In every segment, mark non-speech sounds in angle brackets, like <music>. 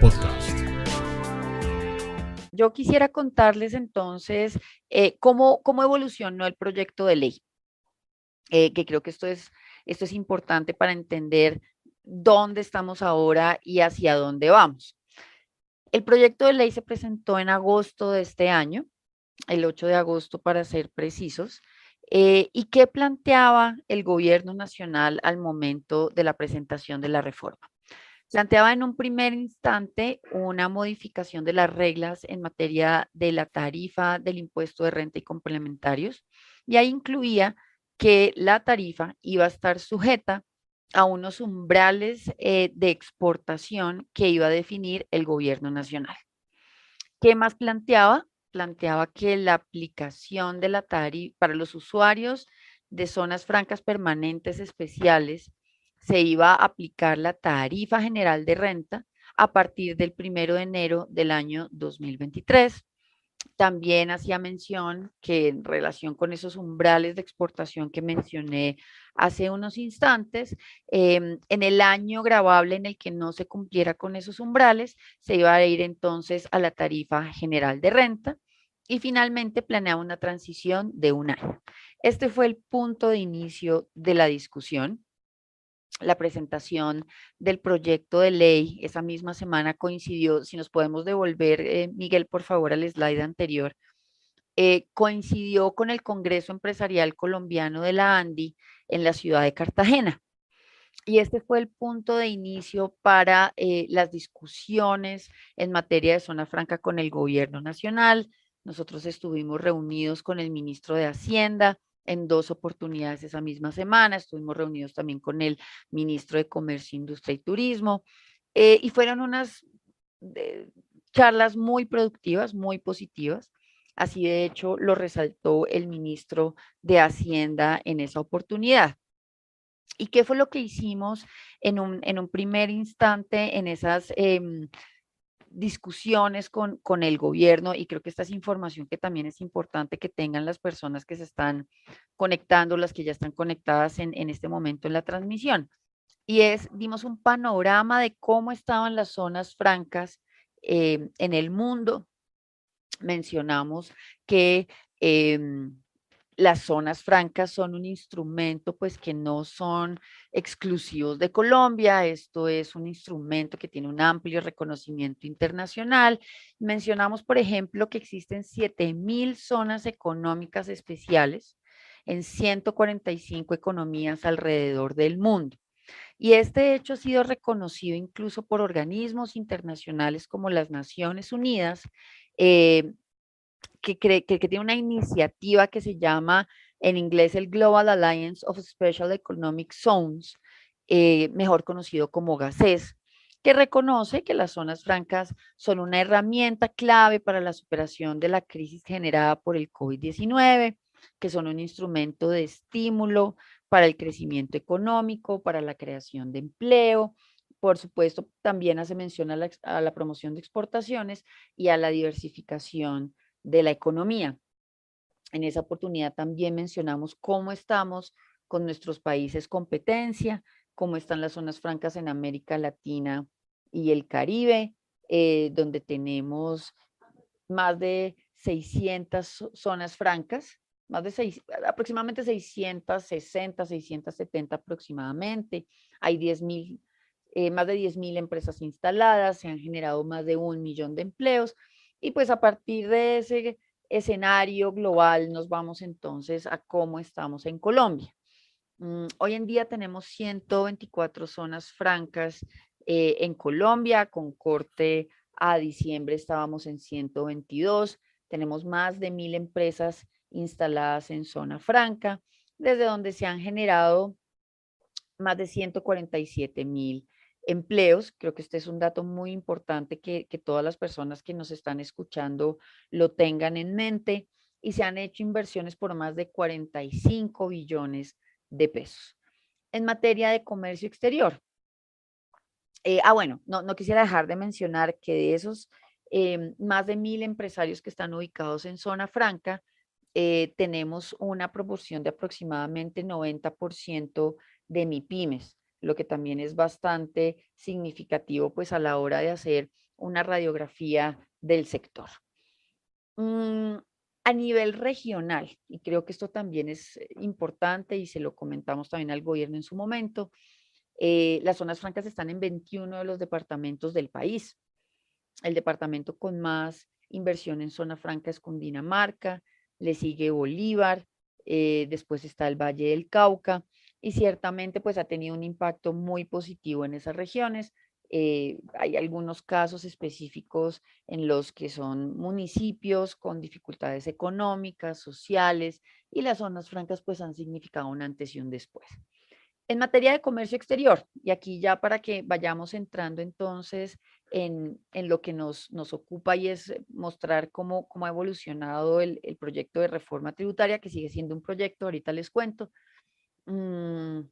Podcast. Yo quisiera contarles entonces eh, cómo, cómo evolucionó el proyecto de ley, eh, que creo que esto es, esto es importante para entender dónde estamos ahora y hacia dónde vamos. El proyecto de ley se presentó en agosto de este año, el 8 de agosto para ser precisos, eh, ¿Y qué planteaba el gobierno nacional al momento de la presentación de la reforma? Planteaba en un primer instante una modificación de las reglas en materia de la tarifa del impuesto de renta y complementarios, y ahí incluía que la tarifa iba a estar sujeta a unos umbrales eh, de exportación que iba a definir el gobierno nacional. ¿Qué más planteaba? planteaba que la aplicación de la tarifa para los usuarios de zonas francas permanentes especiales se iba a aplicar la tarifa general de renta a partir del primero de enero del año 2023. También hacía mención que en relación con esos umbrales de exportación que mencioné hace unos instantes, em, en el año grabable en el que no se cumpliera con esos umbrales, se iba a ir entonces a la tarifa general de renta y finalmente planeaba una transición de un año. Este fue el punto de inicio de la discusión. La presentación del proyecto de ley esa misma semana coincidió, si nos podemos devolver, eh, Miguel, por favor, al slide anterior, eh, coincidió con el Congreso Empresarial Colombiano de la ANDI en la ciudad de Cartagena. Y este fue el punto de inicio para eh, las discusiones en materia de zona franca con el gobierno nacional, nosotros estuvimos reunidos con el ministro de Hacienda en dos oportunidades esa misma semana, estuvimos reunidos también con el ministro de Comercio, Industria y Turismo, eh, y fueron unas eh, charlas muy productivas, muy positivas. Así de hecho lo resaltó el ministro de Hacienda en esa oportunidad. ¿Y qué fue lo que hicimos en un, en un primer instante en esas em, discusiones con, con el gobierno y creo que esta es información que también es importante que tengan las personas que se están conectando, las que ya están conectadas en, en este momento en la transmisión. Y es, dimos un panorama de cómo estaban las zonas francas eh, en el mundo. Mencionamos que eh, las zonas francas son un instrumento pues que no son exclusivos de Colombia, esto es un instrumento que tiene un amplio reconocimiento internacional. Mencionamos, por ejemplo, que existen 7.000 zonas económicas especiales en 145 economías alrededor del mundo. Y este hecho ha sido reconocido incluso por organismos internacionales como las Naciones Unidas, eh, que, cree, que, tiene una iniciativa que se llama en inglés el Global Alliance of Special Economic Zones, eh, mejor conocido como GACES, que reconoce que las zonas francas son una herramienta clave para la superación de la crisis generada por el COVID-19, que son un instrumento de estímulo para el crecimiento económico, para la creación de empleo. Por supuesto, también hace mención a la, a la promoción de exportaciones y a la diversificación de la economía. En esa oportunidad también mencionamos cómo estamos con nuestros países competencia, cómo están las zonas francas en América Latina y el Caribe, eh, donde tenemos más de 600 zonas francas, más de seis, aproximadamente 660, 670 aproximadamente. Hay 10 mil, eh, más de 10 mil empresas instaladas, se han generado más de un millón de empleos y pues a partir de ese escenario global nos vamos entonces a cómo estamos en Colombia. Mm, hoy en día tenemos 124 zonas francas eh, en Colombia, con corte a diciembre estábamos en 122, tenemos más de mil empresas instaladas en zona franca, desde donde se han generado más de 147 mil empleos. Creo que este es un dato muy importante que, todas las personas que nos están escuchando lo tengan en mente y se han hecho inversiones por más de 45 billones de pesos. En materia de comercio exterior. Eh, ah, bueno, no, no, quisiera dejar de mencionar que de esos em, más de mil empresarios que están ubicados en zona franca, eh, tenemos una proporción de aproximadamente 90% de MIPIMES lo que también es bastante significativo pues a la hora de hacer una radiografía del sector. Mm, a nivel regional, y creo que esto también es importante y se lo comentamos también al gobierno en su momento, eh, las zonas francas están en 21 de los departamentos del país. El departamento con más inversión en zona franca es Cundinamarca, le sigue Bolívar, eh, después está el Valle del Cauca y ciertamente pues ha tenido un impacto muy positivo en esas regiones. Eh, hay algunos casos específicos en los que son municipios con dificultades económicas, sociales y las zonas francas pues han significado un antes y un después. En materia de comercio exterior, y aquí ya para que vayamos entrando entonces en, lo que nos, nos, ocupa y es mostrar cómo, cómo ha evolucionado el, proyecto de reforma tributaria, que sigue siendo un proyecto, ahorita les cuento, mm,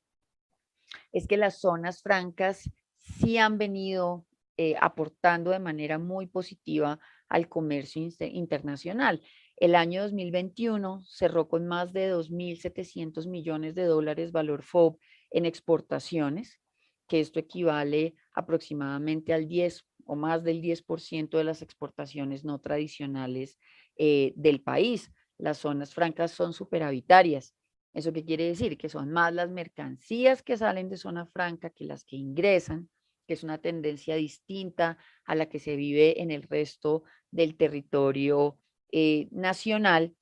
es que las zonas francas sí han venido eh, aportando de manera muy positiva al comercio internacional. El año 2021 cerró con más de 2.700 millones de dólares valor FOB en exportaciones, que esto equivale aproximadamente al 10 o más del 10% de las exportaciones no tradicionales eh, del país. Las zonas francas son superavitarias. ¿Eso qué quiere decir? Que son más las mercancías que salen de zona franca que las que ingresan, que es una tendencia distinta a la que se vive en el resto del territorio eh, nacional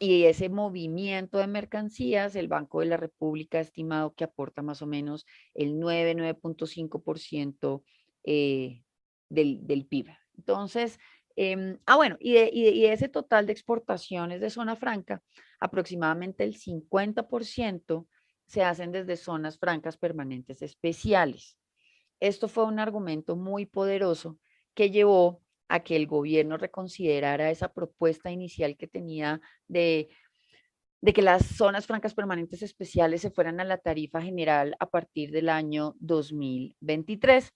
y ese movimiento de mercancías, el Banco de la República ha estimado que aporta más o menos el 9, 9.5% eh, del, del, PIB. Entonces, em, ah, bueno, y de, ese total de exportaciones de zona franca, aproximadamente el 50% se hacen desde zonas francas permanentes especiales. Esto fue un argumento muy poderoso que llevó a que el gobierno reconsiderara esa propuesta inicial que tenía de, de que las zonas francas permanentes especiales se fueran a la tarifa general a partir del año 2023.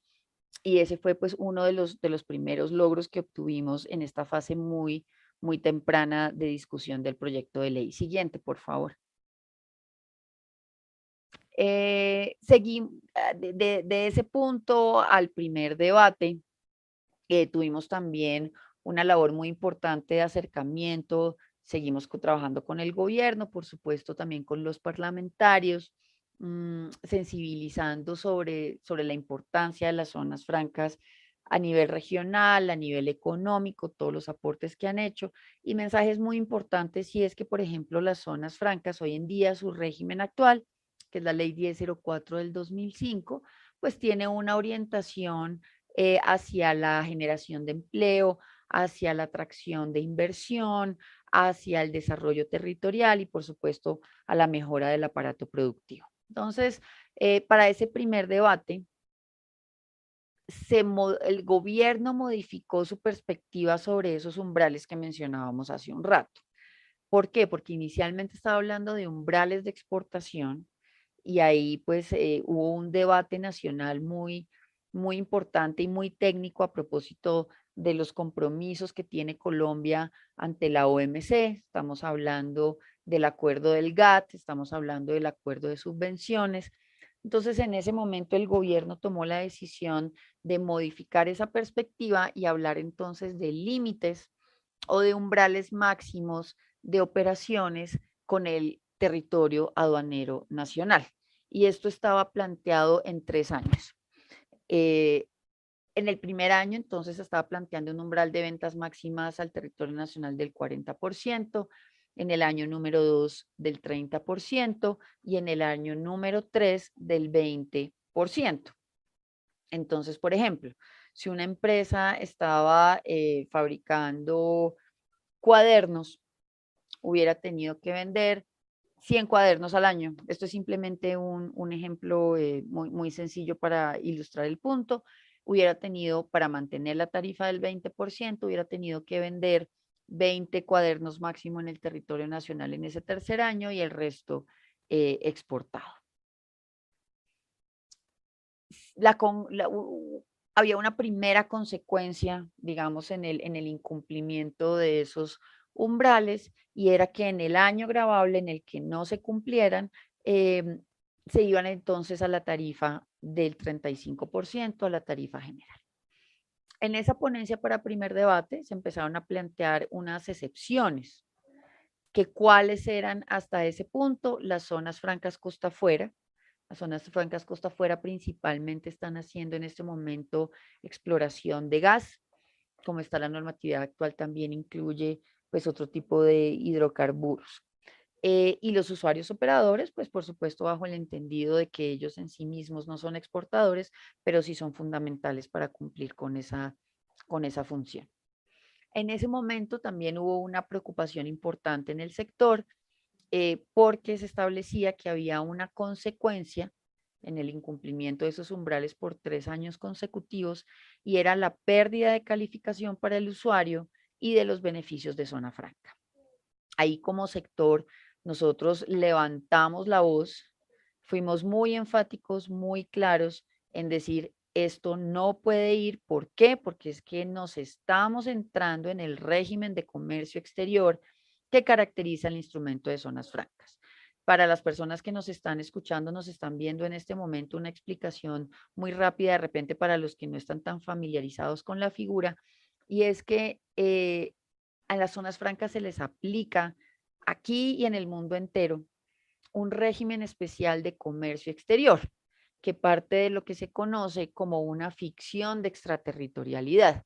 Y ese fue pues uno de los, de los primeros logros que obtuvimos en esta fase muy, muy temprana de discusión del proyecto de ley. Siguiente, por favor. Eh, seguí ah, de, de, ese punto al primer debate, eh, tuvimos también una labor muy importante de acercamiento, seguimos trabajando con el gobierno, por supuesto también con los parlamentarios, mm, sensibilizando sobre, sobre la importancia de las zonas francas a nivel regional, a nivel económico, todos los aportes que han hecho y mensajes muy importantes y es que, por ejemplo, las zonas francas hoy en día, su régimen actual, que es la ley 1004 del 2005, pues tiene una orientación eh, hacia la generación de empleo, hacia la atracción de inversión, hacia el desarrollo territorial y, por supuesto, a la mejora del aparato productivo. Entonces, eh, para ese primer debate, el gobierno modificó su perspectiva sobre esos umbrales que mencionábamos hace un rato. ¿Por qué? Porque inicialmente estaba hablando de umbrales de exportación y ahí pues eh, hubo un debate nacional muy, muy importante y muy técnico a propósito de los compromisos que tiene Colombia ante la OMC. Estamos hablando del acuerdo del GATT, estamos hablando del acuerdo de subvenciones. Entonces, en ese momento el gobierno tomó la decisión de modificar esa perspectiva y hablar entonces de límites o de umbrales máximos de operaciones con el territorio aduanero nacional. Y esto estaba planteado en tres años. Eh, en el primer año, entonces, estaba planteando un umbral de ventas máximas al territorio nacional del 40%, en el año número 2 del 30% y en el año número 3 del 20%. Entonces, por ejemplo, si una empresa estaba eh, fabricando cuadernos, hubiera tenido que vender 100 cuadernos al año. Esto es simplemente un, ejemplo eh, muy, muy sencillo para ilustrar el punto. Hubiera tenido, para mantener la tarifa del 20%, hubiera tenido que vender 20 cuadernos máximo en el territorio nacional en ese tercer año y el resto eh, exportado. Había una primera consecuencia, digamos, en el, en el incumplimiento de esos umbrales y era que en el año grabable en el que no se cumplieran, em, se iban entonces a la tarifa del 35% a la tarifa general. En esa ponencia para primer debate se empezaron a plantear unas excepciones, que cuáles eran hasta ese punto las zonas francas costa afuera. Las zonas francas costa afuera principalmente están haciendo en este momento exploración de gas, como está la normatividad actual también incluye pues otro tipo de hidrocarburos. Eh, y los usuarios operadores, pues por supuesto bajo el entendido de que ellos en sí mismos no son exportadores, pero sí son fundamentales para cumplir con esa, con esa función. En ese momento también hubo una preocupación importante en el sector eh, porque se establecía que había una consecuencia en el incumplimiento de esos umbrales por tres años consecutivos y era la pérdida de calificación para el usuario y de los beneficios de zona franca. Ahí como sector nosotros levantamos la voz, fuimos muy enfáticos, muy claros en decir, esto no puede ir. ¿Por qué? Porque es que nos estamos entrando en el régimen de comercio exterior que caracteriza el instrumento de zonas francas. Para las personas que nos están escuchando, nos están viendo en este momento una explicación muy rápida de repente para los que no están tan familiarizados con la figura, y es que eh, a las zonas francas se les aplica aquí y en el mundo entero un régimen especial de comercio exterior, que parte de lo que se conoce como una ficción de extraterritorialidad,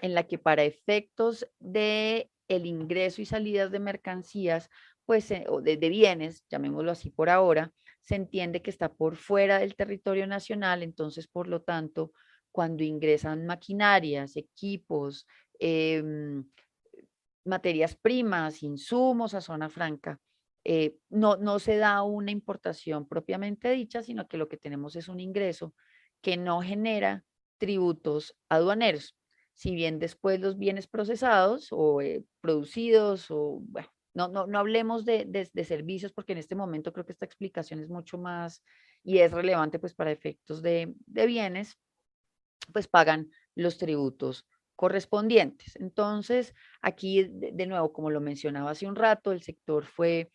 en la que para efectos de el ingreso y salidas de mercancías, pues, eh, o de, bienes, llamémoslo así por ahora, se entiende que está por fuera del territorio nacional, entonces, por lo tanto, cuando ingresan maquinarias, equipos, eh, materias primas, insumos a zona franca, eh, no, no se da una importación propiamente dicha, sino que lo que tenemos es un ingreso que no genera tributos aduaneros. Si bien después los bienes procesados o eh, producidos o, bueno, no, no, no hablemos de, de, servicios porque en este momento creo que esta explicación es mucho más y es relevante pues para efectos de, de bienes, pues pagan los tributos correspondientes. Entonces, aquí de, nuevo, como lo mencionaba hace un rato, el sector fue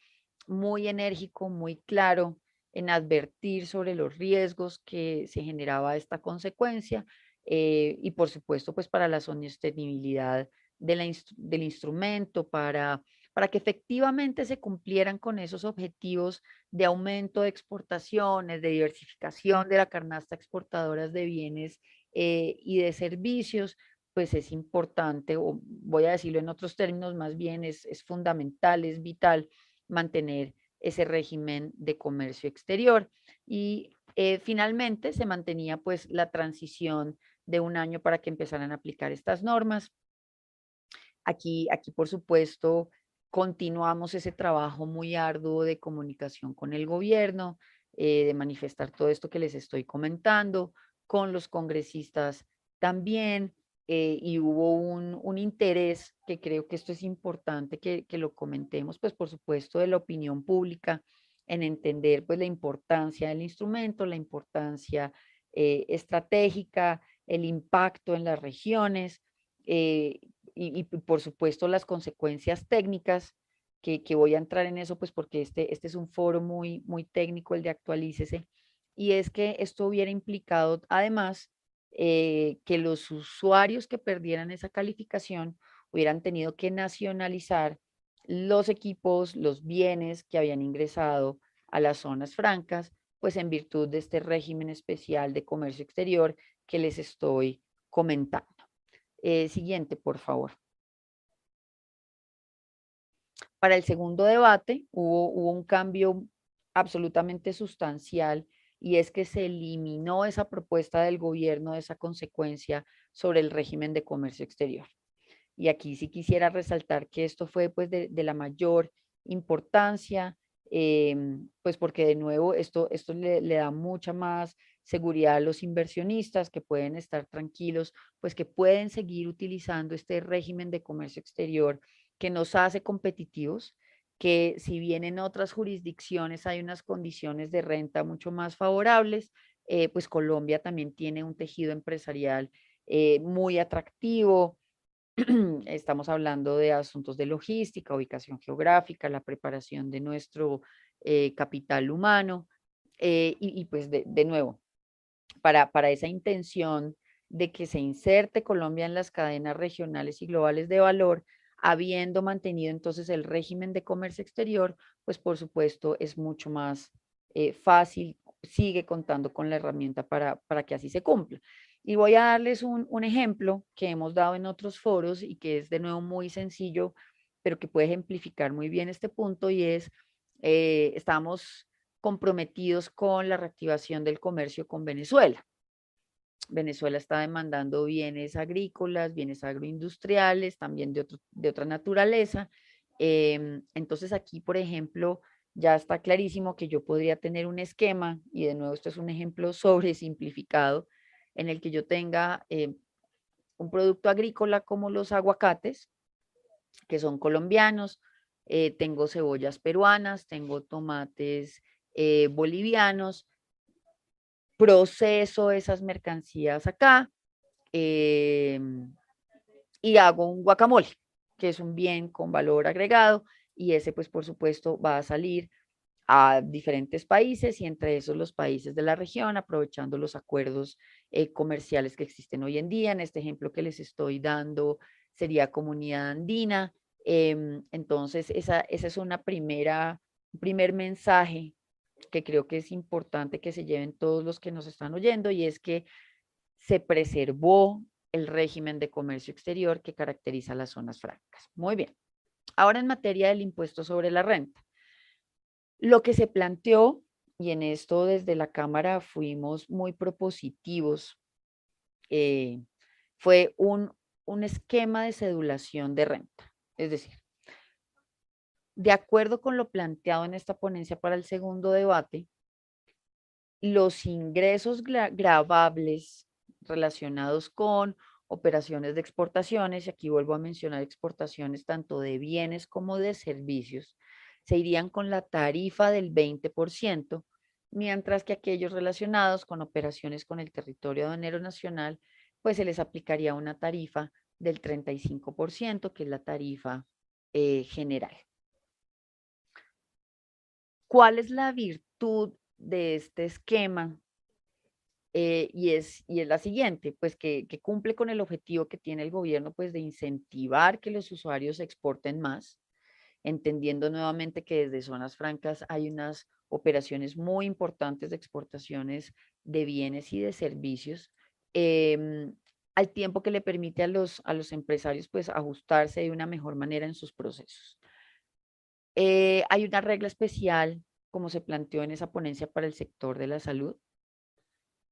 muy enérgico, muy claro en advertir sobre los riesgos que se generaba esta consecuencia eh, y por supuesto pues para la sostenibilidad de del instrumento, para, para que efectivamente se cumplieran con esos objetivos de aumento de exportaciones, de diversificación de la canasta exportadoras de bienes eh, y de servicios, pues es importante, o voy a decirlo en otros términos, más bien es, fundamental, es vital mantener ese régimen de comercio exterior. Y eh, finalmente se mantenía pues la transición de un año para que empezaran a aplicar estas normas. Aquí, aquí por supuesto, continuamos ese trabajo muy arduo de comunicación con el gobierno, eh, de manifestar todo esto que les estoy comentando, con los congresistas también, eh, y hubo un, interés, que creo que esto es importante que, lo comentemos, pues por supuesto de la opinión pública en entender pues la importancia del instrumento, la importancia eh, estratégica, el impacto en las regiones eh, y, por supuesto las consecuencias técnicas que, que, voy a entrar en eso pues porque este, este es un foro muy, muy técnico, el de actualícese, y es que esto hubiera implicado además eh, que los usuarios que perdieran esa calificación hubieran tenido que nacionalizar los equipos, los bienes que habían ingresado a las zonas francas, pues en virtud de este régimen especial de comercio exterior que les estoy comentando. Eh, siguiente, por favor. Para el segundo debate hubo, hubo un cambio absolutamente sustancial y es que se eliminó esa propuesta del gobierno de esa consecuencia sobre el régimen de comercio exterior. Y aquí sí quisiera resaltar que esto fue pues de, la mayor importancia, em, pues porque de nuevo esto, esto le, le, da mucha más seguridad a los inversionistas que pueden estar tranquilos, pues que pueden seguir utilizando este régimen de comercio exterior que nos hace competitivos, que si bien en otras jurisdicciones hay unas condiciones de renta mucho más favorables, eh, pues Colombia también tiene un tejido empresarial eh, muy atractivo. <clears throat> Estamos hablando de asuntos de logística, ubicación geográfica, la preparación de nuestro eh, capital humano. Y, pues de, nuevo, para, para esa intención de que se inserte Colombia en las cadenas regionales y globales de valor, habiendo mantenido entonces el régimen de comercio exterior, pues por supuesto es mucho más eh, fácil, sigue contando con la herramienta para, para que así se cumpla. Y voy a darles un, un, ejemplo que hemos dado en otros foros y que es de nuevo muy sencillo, pero que puede ejemplificar muy bien este punto y es, eh, estamos comprometidos con la reactivación del comercio con Venezuela. Venezuela está demandando bienes agrícolas, bienes agroindustriales, también de, otro, de otra naturaleza. Eh, entonces aquí, por ejemplo, ya está clarísimo que yo podría tener un esquema, y de nuevo esto es un ejemplo <laughs> sobre simplificado, en el que yo tenga eh, un producto agrícola como los aguacates, que son colombianos, eh, tengo cebollas peruanas, tengo tomates eh, bolivianos, proceso esas mercancías acá em, y hago un guacamole, que es un bien con valor agregado y ese pues por supuesto va a salir a diferentes países y entre esos los países de la región, aprovechando los acuerdos eh, comerciales que existen hoy en día. En este ejemplo que les estoy dando sería comunidad andina. Em, entonces, esa, esa es una primera, primer mensaje que creo que es importante que se lleven todos los que nos están oyendo y es que se preservó el régimen de comercio exterior que caracteriza las zonas francas. Muy bien. Ahora en materia del impuesto sobre la renta. Lo que se planteó, y en esto desde la Cámara fuimos muy propositivos, eh, fue un, un esquema de cedulación de renta. Es decir, de acuerdo con lo planteado en esta ponencia para el segundo debate, los ingresos grabables relacionados con operaciones de exportaciones, y aquí vuelvo a mencionar exportaciones tanto de bienes como de servicios, se irían con la tarifa del 20%, mientras que aquellos relacionados con operaciones con el territorio aduanero nacional, pues se les aplicaría una tarifa del 35%, que es la tarifa eh, general. ¿Cuál es la virtud de este esquema? Eh, y, es, y es la siguiente, pues que, cumple con el objetivo que tiene el gobierno, pues de incentivar que los usuarios exporten más, entendiendo nuevamente que desde zonas francas hay unas operaciones muy importantes de exportaciones de bienes y de servicios, eh, al tiempo que le permite a los, a los empresarios pues ajustarse de una mejor manera en sus procesos. Eh, hay una regla especial, como se planteó en esa ponencia para el sector de la salud,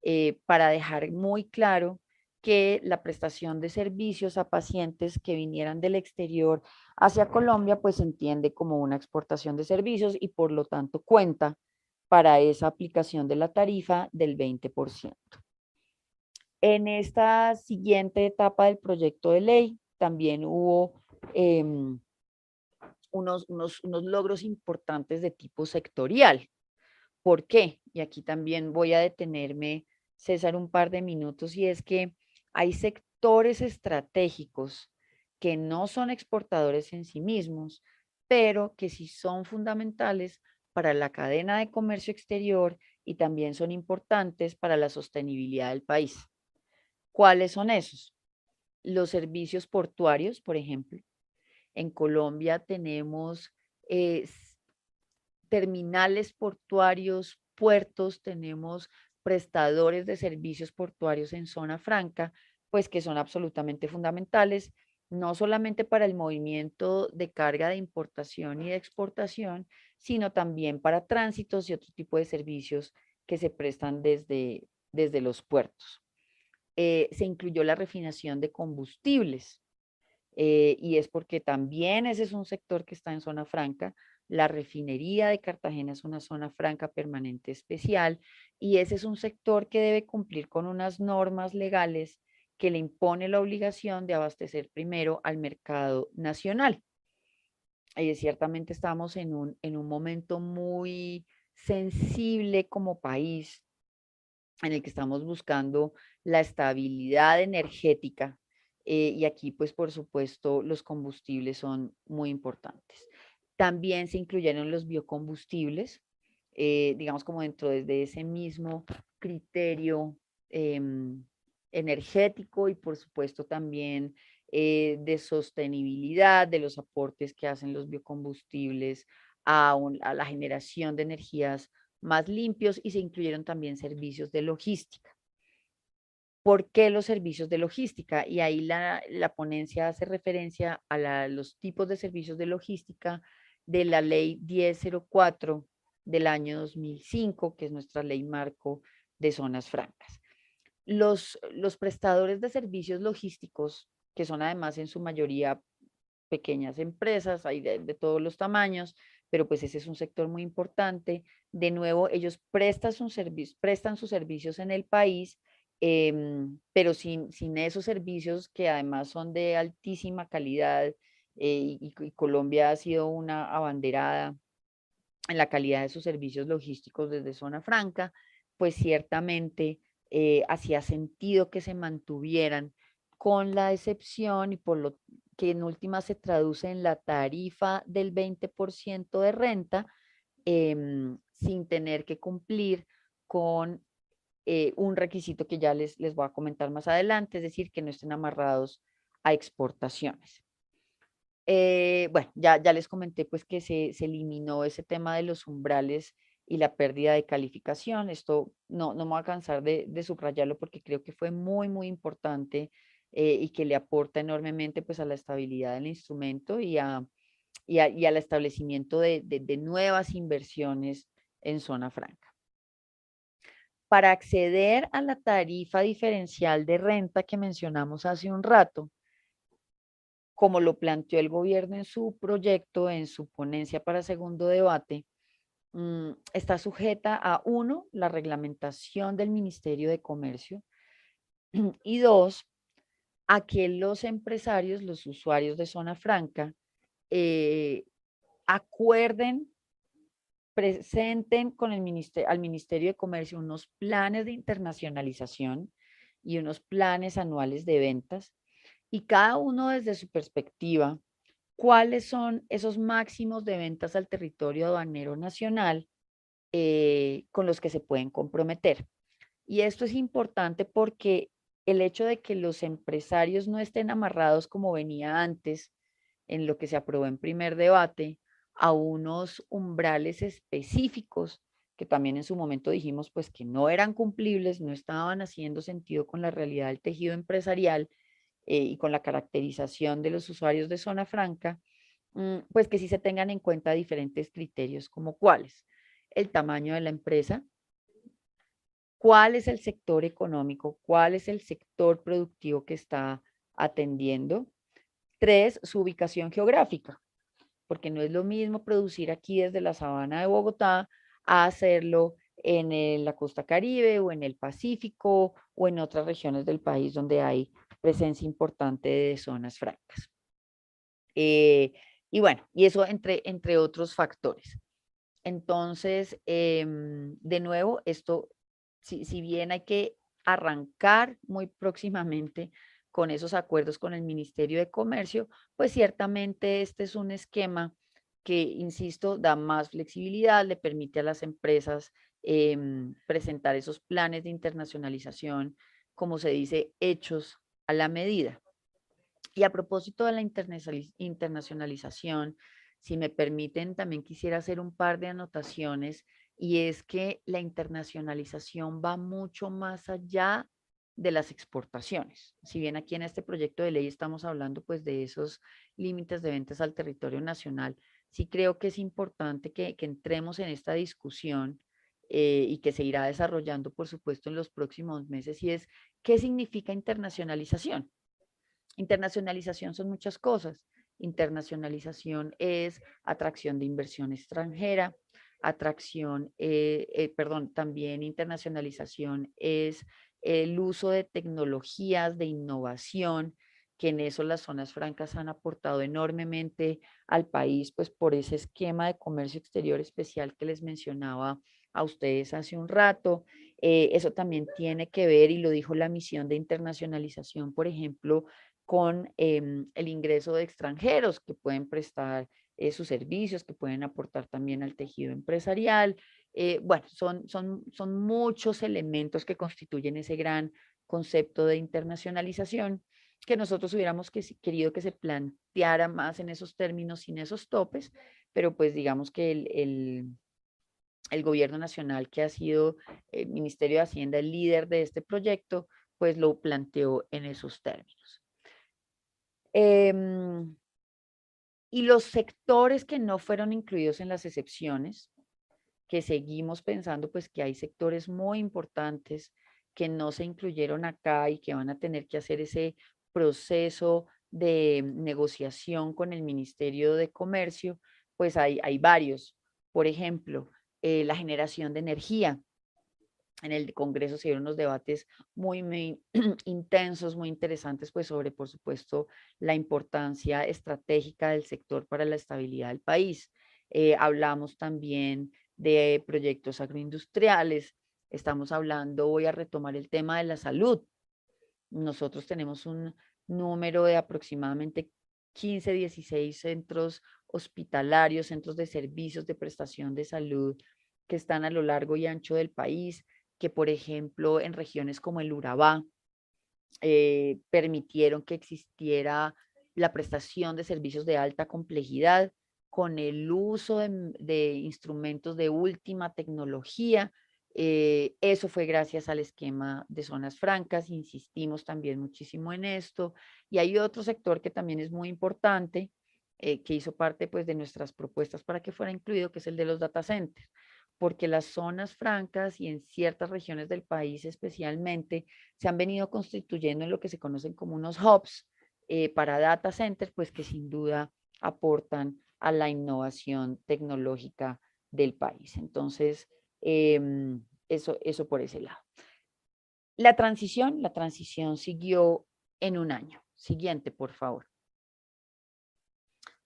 eh, para dejar muy claro que la prestación de servicios a pacientes que vinieran del exterior hacia Colombia, pues se entiende como una exportación de servicios y por lo tanto cuenta para esa aplicación de la tarifa del 20%. En esta siguiente etapa del proyecto de ley también hubo em, unos, unos, logros importantes de tipo sectorial. ¿Por qué? Y aquí también voy a detenerme, César, un par de minutos, y es que hay sectores estratégicos que no son exportadores en sí mismos, pero que sí son fundamentales para la cadena de comercio exterior y también son importantes para la sostenibilidad del país. ¿Cuáles son esos? Los servicios portuarios, por ejemplo, en Colombia tenemos eh, terminales portuarios, puertos, tenemos prestadores de servicios portuarios en zona franca, pues que son absolutamente fundamentales, no solamente para el movimiento de carga de importación y de exportación, sino también para tránsitos y otro tipo de servicios que se prestan desde, desde los puertos. Eh, se incluyó la refinación de combustibles. Eh, y es porque también ese es un sector que está en zona franca. La refinería de Cartagena es una zona franca permanente especial y ese es un sector que debe cumplir con unas normas legales que le impone la obligación de abastecer primero al mercado nacional. Y ciertamente estamos en un, en un momento muy sensible como país en el que estamos buscando la estabilidad energética eh, y aquí, pues, por supuesto, los combustibles son muy importantes. También se incluyeron los biocombustibles, eh, digamos como dentro de ese mismo criterio em, energético y por supuesto también eh, de sostenibilidad, de los aportes que hacen los biocombustibles a, a la generación de energías más limpios y se incluyeron también servicios de logística. ¿Por qué los servicios de logística? Y ahí la, ponencia hace referencia a los tipos de servicios de logística de la ley 1004 del año 2005, que es nuestra ley marco de zonas francas. Los, los prestadores de servicios logísticos, que son además en su mayoría pequeñas empresas, hay de, todos los tamaños, pero pues ese es un sector muy importante. De nuevo, ellos prestan, sus prestan sus servicios en el país, em, pero sin, sin esos servicios que además son de altísima calidad eh, y, Colombia ha sido una abanderada en la calidad de sus servicios logísticos desde Zona Franca, pues ciertamente eh, hacía sentido que se mantuvieran con la excepción y por lo que en última se traduce en la tarifa del 20% de renta, em, sin tener que cumplir con eh, un requisito que ya les, les voy a comentar más adelante, es decir, que no estén amarrados a exportaciones. Eh, bueno, ya, ya les comenté pues que se, se, eliminó ese tema de los umbrales y la pérdida de calificación. Esto no, no me voy a cansar de, de subrayarlo porque creo que fue muy, muy importante eh, y que le aporta enormemente pues a la estabilidad del instrumento y, a, y, al establecimiento de, de, nuevas inversiones en zona franca. Para acceder a la tarifa diferencial de renta que mencionamos hace un rato, como lo planteó el gobierno en su proyecto, en su ponencia para segundo debate, mm, está sujeta a, uno, la reglamentación del Ministerio de Comercio, <clears throat> y dos, a que los empresarios, los usuarios de zona franca, eh, acuerden, presenten con el ministerio, al Ministerio de Comercio unos planes de internacionalización y unos planes anuales de ventas y cada uno desde su perspectiva, cuáles son esos máximos de ventas al territorio aduanero nacional eh, con los que se pueden comprometer. Y esto es importante porque el hecho de que los empresarios no estén amarrados como venía antes, en lo que se aprobó en primer debate, a unos umbrales específicos que también en su momento dijimos pues que no eran cumplibles, no estaban haciendo sentido con la realidad del tejido empresarial eh, y con la caracterización de los usuarios de zona franca, mm, pues que sí se tengan en cuenta diferentes criterios como cuáles. El tamaño de la empresa, cuál es el sector económico, cuál es el sector productivo que está atendiendo. Tres, su ubicación geográfica, porque no es lo mismo producir aquí desde la sabana de Bogotá a hacerlo en la costa caribe o en el Pacífico o en otras regiones del país donde hay presencia importante de zonas francas. Eh, y bueno, y eso entre, entre otros factores. Entonces, em, de nuevo, esto si, bien hay que arrancar muy próximamente con esos acuerdos con el Ministerio de Comercio, pues ciertamente este es un esquema que, insisto, da más flexibilidad, le permite a las empresas em, presentar esos planes de internacionalización, como se dice, hechos a la medida. Y a propósito de la internacionalización, si me permiten, también quisiera hacer un par de anotaciones y es que la internacionalización va mucho más allá de las exportaciones. Si bien aquí en este proyecto de ley estamos hablando pues de esos límites de ventas al territorio nacional, sí creo que es importante que, entremos en esta discusión eh, y que se irá desarrollando por supuesto en los próximos meses y es ¿qué significa internacionalización? Internacionalización son muchas cosas. Internacionalización es atracción de inversión extranjera, atracción, eh, eh, perdón, también internacionalización es el uso de tecnologías de innovación, que en eso las zonas francas han aportado enormemente al país, pues por ese esquema de comercio exterior especial que les mencionaba a ustedes hace un rato. Eh, eso también tiene que ver, y lo dijo la misión de internacionalización, por ejemplo, con em, el ingreso de extranjeros que pueden prestar sus servicios, que pueden aportar también al tejido empresarial, Eh, bueno, son, son, son muchos elementos que constituyen ese gran concepto de internacionalización que nosotros hubiéramos que, querido que se planteara más en esos términos, sin esos topes, pero pues digamos que el, el, el gobierno nacional que ha sido el Ministerio de Hacienda el líder de este proyecto, pues lo planteó en esos términos. Em, y los sectores que no fueron incluidos en las excepciones, que seguimos pensando pues que hay sectores muy importantes que no se incluyeron acá y que van a tener que hacer ese proceso de negociación con el Ministerio de Comercio, pues hay, hay varios. Por ejemplo, eh, la generación de energía. En el Congreso se dieron unos debates muy, muy <clears throat> intensos, muy interesantes, pues sobre, por supuesto, la importancia estratégica del sector para la estabilidad del país. Eh, hablamos también de proyectos agroindustriales. Estamos hablando, voy a retomar el tema de la salud. Nosotros tenemos un número de aproximadamente 15, 16 centros hospitalarios, centros de servicios de prestación de salud que están a lo largo y ancho del país, que por ejemplo en regiones como el Urabá eh, permitieron que existiera la prestación de servicios de alta complejidad con el uso de instrumentos de última tecnología eh, eso fue gracias al esquema de zonas francas, insistimos también muchísimo en esto. Y hay otro sector que también es muy importante, eh, que hizo parte pues, de nuestras propuestas para que fuera incluido, que es el de los data centers, porque las zonas francas y en ciertas regiones del país especialmente se han venido constituyendo en lo que se conocen como unos hubs eh, para data centers, pues que sin duda aportan a la innovación tecnológica del país. Entonces, Em, eso, eso por ese lado. La transición, la transición siguió en un año. Siguiente, por favor.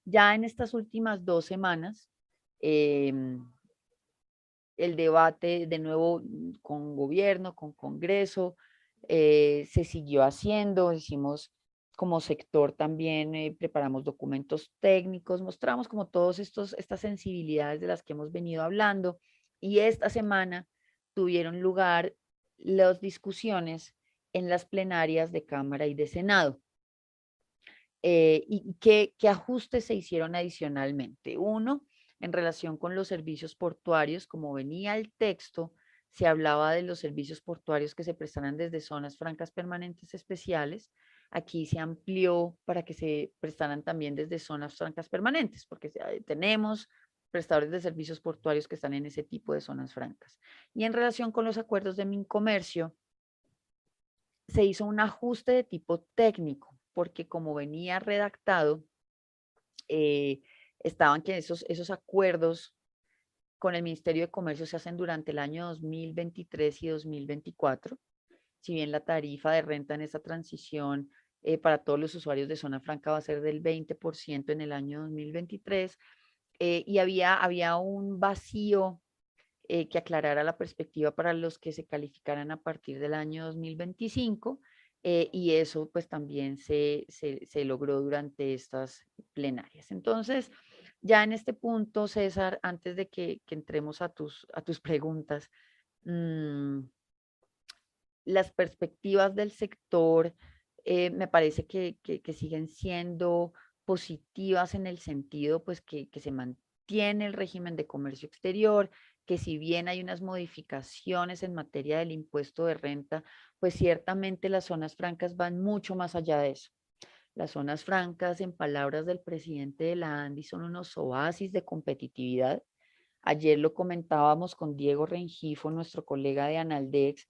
Ya en estas últimas dos semanas, em, el debate de nuevo con gobierno, con Congreso, eh, se siguió haciendo, hicimos como sector también, eh, preparamos documentos técnicos, mostramos como todas estas sensibilidades de las que hemos venido hablando, y esta semana tuvieron lugar las discusiones en las plenarias de Cámara y de Senado. Eh, ¿Y qué, qué ajustes se hicieron adicionalmente? Uno, en relación con los servicios portuarios, como venía el texto, se hablaba de los servicios portuarios que se prestaran desde zonas francas permanentes especiales. Aquí se amplió para que se prestaran también desde zonas francas permanentes, porque tenemos prestadores de servicios portuarios que están en ese tipo de zonas francas. Y en relación con los acuerdos de Mincomercio, se hizo un ajuste de tipo técnico, porque como venía redactado, eh, estaban que esos, esos acuerdos con el Ministerio de Comercio se hacen durante el año 2023 y 2024. Si bien la tarifa de renta en esa transición eh, para todos los usuarios de zona franca va a ser del 20% en el año 2023, eh, y había, había un vacío eh, que aclarara la perspectiva para los que se calificaran a partir del año 2025 eh, y eso pues también se, se, logró durante estas plenarias. Entonces, ya en este punto, César, antes de que, que entremos a tus, a tus preguntas, mm, las perspectivas del sector me parece que, que, que siguen siendo positivas en el sentido pues que, se mantiene el régimen de comercio exterior, que si bien hay unas modificaciones en materia del impuesto de renta, pues ciertamente las zonas francas van mucho más allá de eso. Las zonas francas, en palabras del presidente de la ANDI, son unos oasis de competitividad. Ayer lo comentábamos con Diego Rengifo, nuestro colega de Analdex.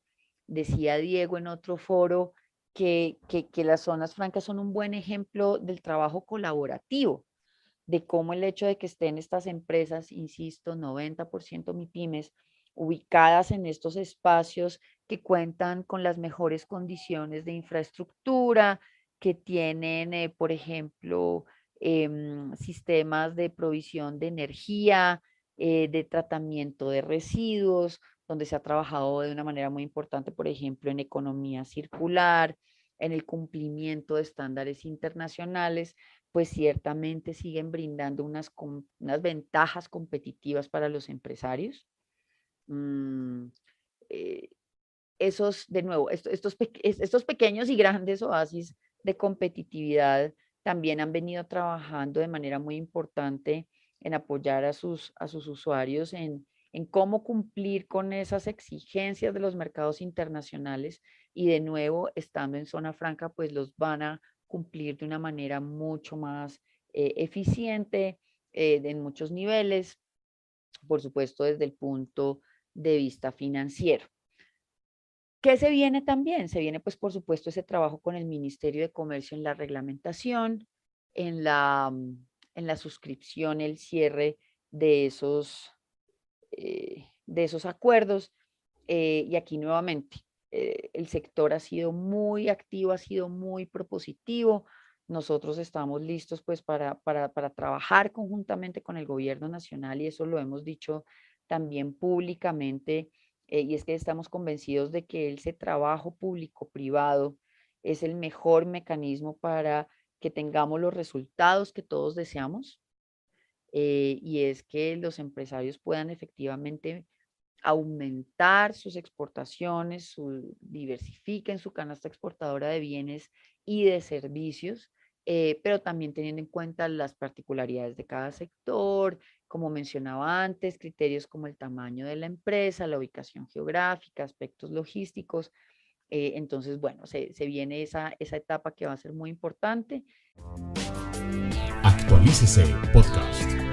Decía Diego en otro foro que, las zonas francas son un buen ejemplo del trabajo colaborativo, de cómo el hecho de que estén estas empresas, insisto, 90% MIPIMES, ubicadas en estos espacios que cuentan con las mejores condiciones de infraestructura, que tienen, eh, por ejemplo, em, sistemas de provisión de energía, eh, de tratamiento de residuos, donde se ha trabajado de una manera muy importante, por ejemplo, en economía circular, en el cumplimiento de estándares internacionales, pues ciertamente siguen brindando unas, unas ventajas competitivas para los empresarios. mm, eh, esos, de nuevo, estos, estos pequeños y grandes oasis de competitividad también han venido trabajando de manera muy importante en apoyar a sus, a sus usuarios en, en cómo cumplir con esas exigencias de los mercados internacionales y de nuevo, estando en zona franca, pues los van a cumplir de una manera mucho más eh, eficiente eh, en muchos niveles, por supuesto desde el punto de vista financiero. ¿Qué se viene también? Se viene, pues, por supuesto, ese trabajo con el Ministerio de Comercio en la reglamentación, en la, mm, en la suscripción, el cierre de esos, eh, de esos acuerdos. Eh, y aquí nuevamente, eh, el sector ha sido muy activo, ha sido muy propositivo. Nosotros estamos listos pues para, para, para trabajar conjuntamente con el gobierno nacional y eso lo hemos dicho también públicamente y es que estamos convencidos de que ese trabajo público-privado es el mejor mecanismo para que tengamos los resultados que todos deseamos, eh, y es que los empresarios puedan efectivamente aumentar sus exportaciones, su, diversifiquen su canasta exportadora de bienes y de servicios, eh, pero también teniendo en cuenta las particularidades de cada sector, como mencionaba antes, criterios como el tamaño de la empresa, la ubicación geográfica, aspectos logísticos. Eh, entonces, bueno, se, viene esa, esa etapa que va a ser muy importante. Actualícese Podcast.